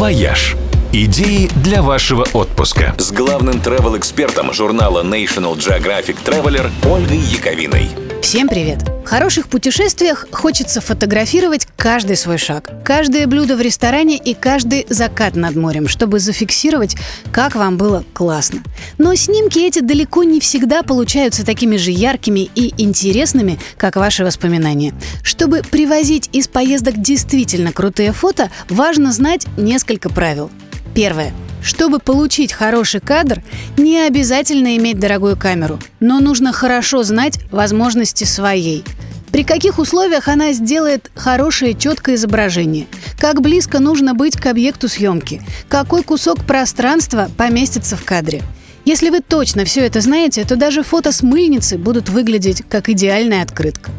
«Вояж». Идеи для вашего отпуска. С главным travel-экспертом журнала National Geographic Traveler Ольгой Яковиной. Всем привет! Хороших путешествиях хочется фотографировать каждый свой шаг, каждое блюдо в ресторане и каждый закат над морем, чтобы зафиксировать, как вам было классно. Но снимки эти далеко не всегда получаются такими же яркими и интересными, как ваши воспоминания. Чтобы привозить из поездок действительно крутые фото, важно знать несколько правил. Первое. Чтобы получить хороший кадр, не обязательно иметь дорогую камеру, но нужно хорошо знать возможности своей. При каких условиях она сделает хорошее четкое изображение? Как близко нужно быть к объекту съемки? Какой кусок пространства поместится в кадре? Если вы точно все это знаете, то даже фото с мыльницы будут выглядеть как идеальная открытка.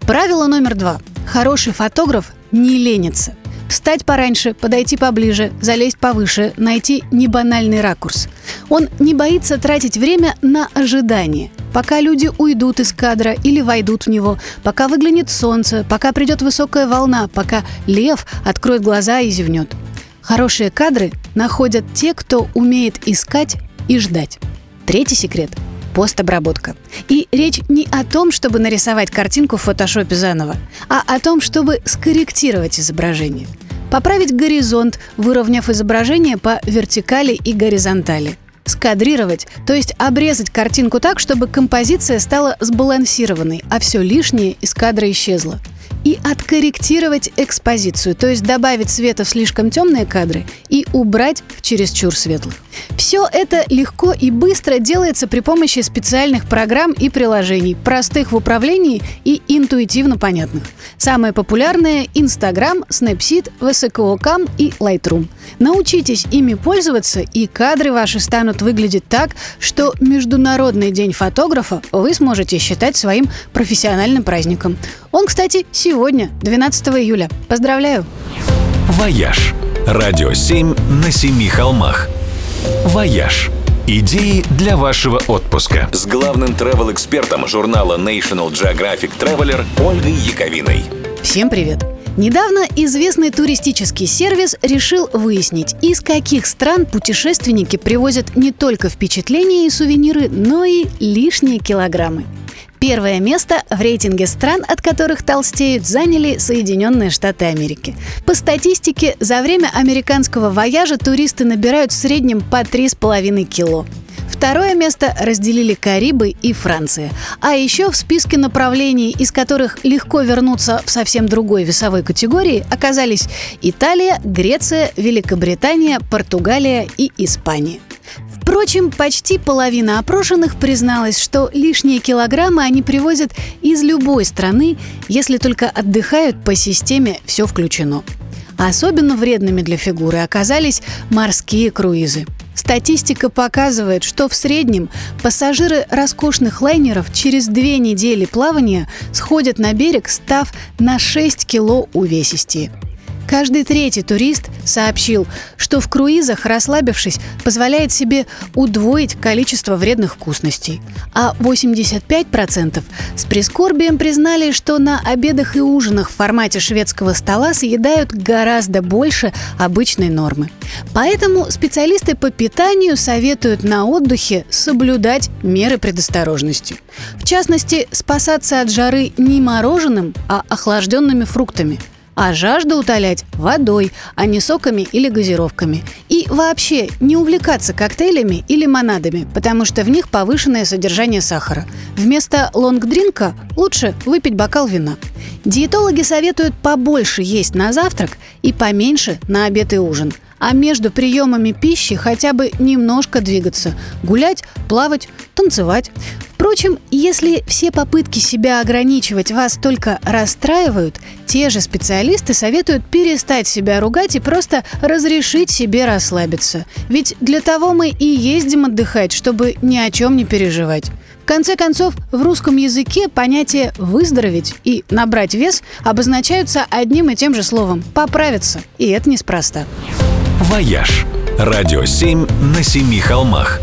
Правило номер два. Хороший фотограф не ленится. Встать пораньше, подойти поближе, залезть повыше, найти небанальный ракурс. Он не боится тратить время на ожидание. Пока люди уйдут из кадра или войдут в него, пока выглянет солнце, пока придет высокая волна, пока лев откроет глаза и зевнет. Хорошие кадры находят те, кто умеет искать и ждать. Третий секрет – постобработка. И речь не о том, чтобы нарисовать картинку в фотошопе заново, а о том, чтобы скорректировать изображение – Поправить горизонт, выровняв изображение по вертикали и горизонтали. Скадрировать, то есть обрезать картинку так, чтобы композиция стала сбалансированной, а все лишнее из кадра исчезло и откорректировать экспозицию, то есть добавить света в слишком темные кадры и убрать в чересчур светлых. Все это легко и быстро делается при помощи специальных программ и приложений, простых в управлении и интуитивно понятных. Самые популярные – Instagram, Snapseed, VSCO Cam и Lightroom. Научитесь ими пользоваться, и кадры ваши станут выглядеть так, что Международный день фотографа вы сможете считать своим профессиональным праздником. Он, кстати, сегодня, 12 июля. Поздравляю! «Вояж» – радио 7 на семи холмах. «Вояж» – идеи для вашего отпуска. С главным travel-экспертом журнала National Geographic Traveler Ольгой Яковиной. Всем привет! Недавно известный туристический сервис решил выяснить, из каких стран путешественники привозят не только впечатления и сувениры, но и лишние килограммы. Первое место в рейтинге стран, от которых толстеют, заняли Соединенные Штаты Америки. По статистике, за время американского вояжа туристы набирают в среднем по 3,5 кило. Второе место разделили Карибы и Франция. А еще в списке направлений, из которых легко вернуться в совсем другой весовой категории, оказались Италия, Греция, Великобритания, Португалия и Испания. Впрочем, почти половина опрошенных призналась, что лишние килограммы они привозят из любой страны, если только отдыхают по системе «все включено». Особенно вредными для фигуры оказались морские круизы. Статистика показывает, что в среднем пассажиры роскошных лайнеров через две недели плавания сходят на берег, став на 6 кило увесистее. Каждый третий турист сообщил, что в круизах, расслабившись, позволяет себе удвоить количество вредных вкусностей. А 85% с прискорбием признали, что на обедах и ужинах в формате шведского стола съедают гораздо больше обычной нормы. Поэтому специалисты по питанию советуют на отдыхе соблюдать меры предосторожности. В частности, спасаться от жары не мороженым, а охлажденными фруктами – а жажду утолять водой, а не соками или газировками. И вообще не увлекаться коктейлями и лимонадами, потому что в них повышенное содержание сахара. Вместо лонгдринка лучше выпить бокал вина. Диетологи советуют побольше есть на завтрак и поменьше на обед и ужин – а между приемами пищи хотя бы немножко двигаться, гулять, плавать, танцевать. Впрочем, если все попытки себя ограничивать вас только расстраивают, те же специалисты советуют перестать себя ругать и просто разрешить себе расслабиться. Ведь для того мы и ездим отдыхать, чтобы ни о чем не переживать. В конце концов, в русском языке понятие «выздороветь» и «набрать вес» обозначаются одним и тем же словом «поправиться». И это неспроста. «Вояж» – радио 7 на семи холмах.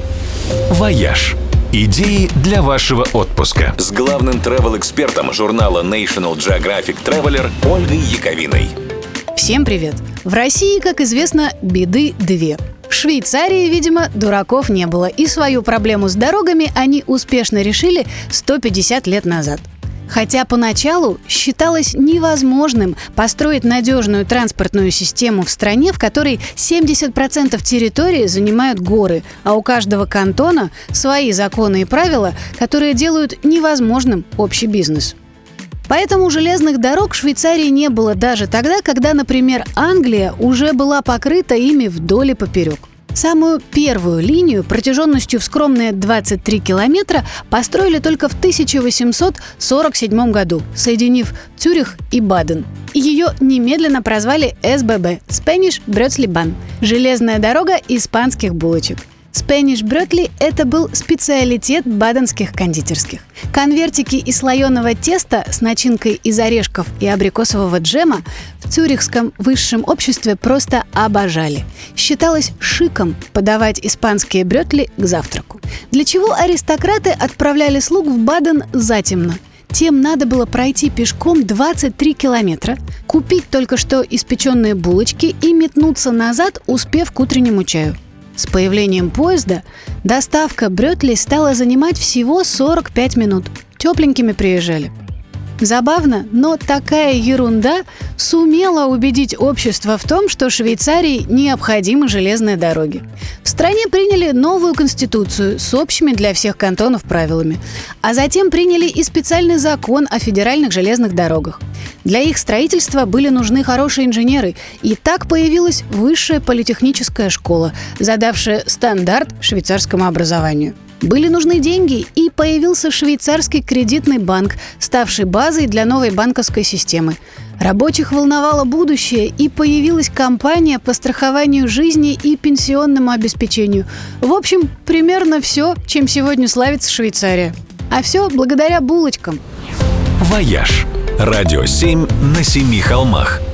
«Вояж» Идеи для вашего отпуска. С главным travel-экспертом журнала National Geographic Traveler Ольгой Яковиной. Всем привет! В России, как известно, беды две. В Швейцарии, видимо, дураков не было, и свою проблему с дорогами они успешно решили 150 лет назад. Хотя поначалу считалось невозможным построить надежную транспортную систему в стране, в которой 70% территории занимают горы, а у каждого кантона свои законы и правила, которые делают невозможным общий бизнес. Поэтому железных дорог в Швейцарии не было даже тогда, когда, например, Англия уже была покрыта ими вдоль и поперек. Самую первую линию протяженностью в скромные 23 километра построили только в 1847 году, соединив Цюрих и Баден. Ее немедленно прозвали СББ – Spanish Brötli – железная дорога испанских булочек. Спэниш Брётли – это был специалитет баденских кондитерских. Конвертики из слоеного теста с начинкой из орешков и абрикосового джема цюрихском высшем обществе просто обожали. Считалось шиком подавать испанские брётли к завтраку. Для чего аристократы отправляли слуг в Баден затемно – тем надо было пройти пешком 23 километра, купить только что испеченные булочки и метнуться назад, успев к утреннему чаю. С появлением поезда доставка Брётли стала занимать всего 45 минут. Тепленькими приезжали. Забавно, но такая ерунда сумела убедить общество в том, что Швейцарии необходимы железные дороги. В стране приняли новую конституцию с общими для всех кантонов правилами, а затем приняли и специальный закон о федеральных железных дорогах. Для их строительства были нужны хорошие инженеры, и так появилась высшая политехническая школа, задавшая стандарт швейцарскому образованию. Были нужны деньги, и появился швейцарский кредитный банк, ставший базой для новой банковской системы. Рабочих волновало будущее, и появилась компания по страхованию жизни и пенсионному обеспечению. В общем, примерно все, чем сегодня славится Швейцария. А все благодаря булочкам. «Вояж» – радио 7 на семи холмах –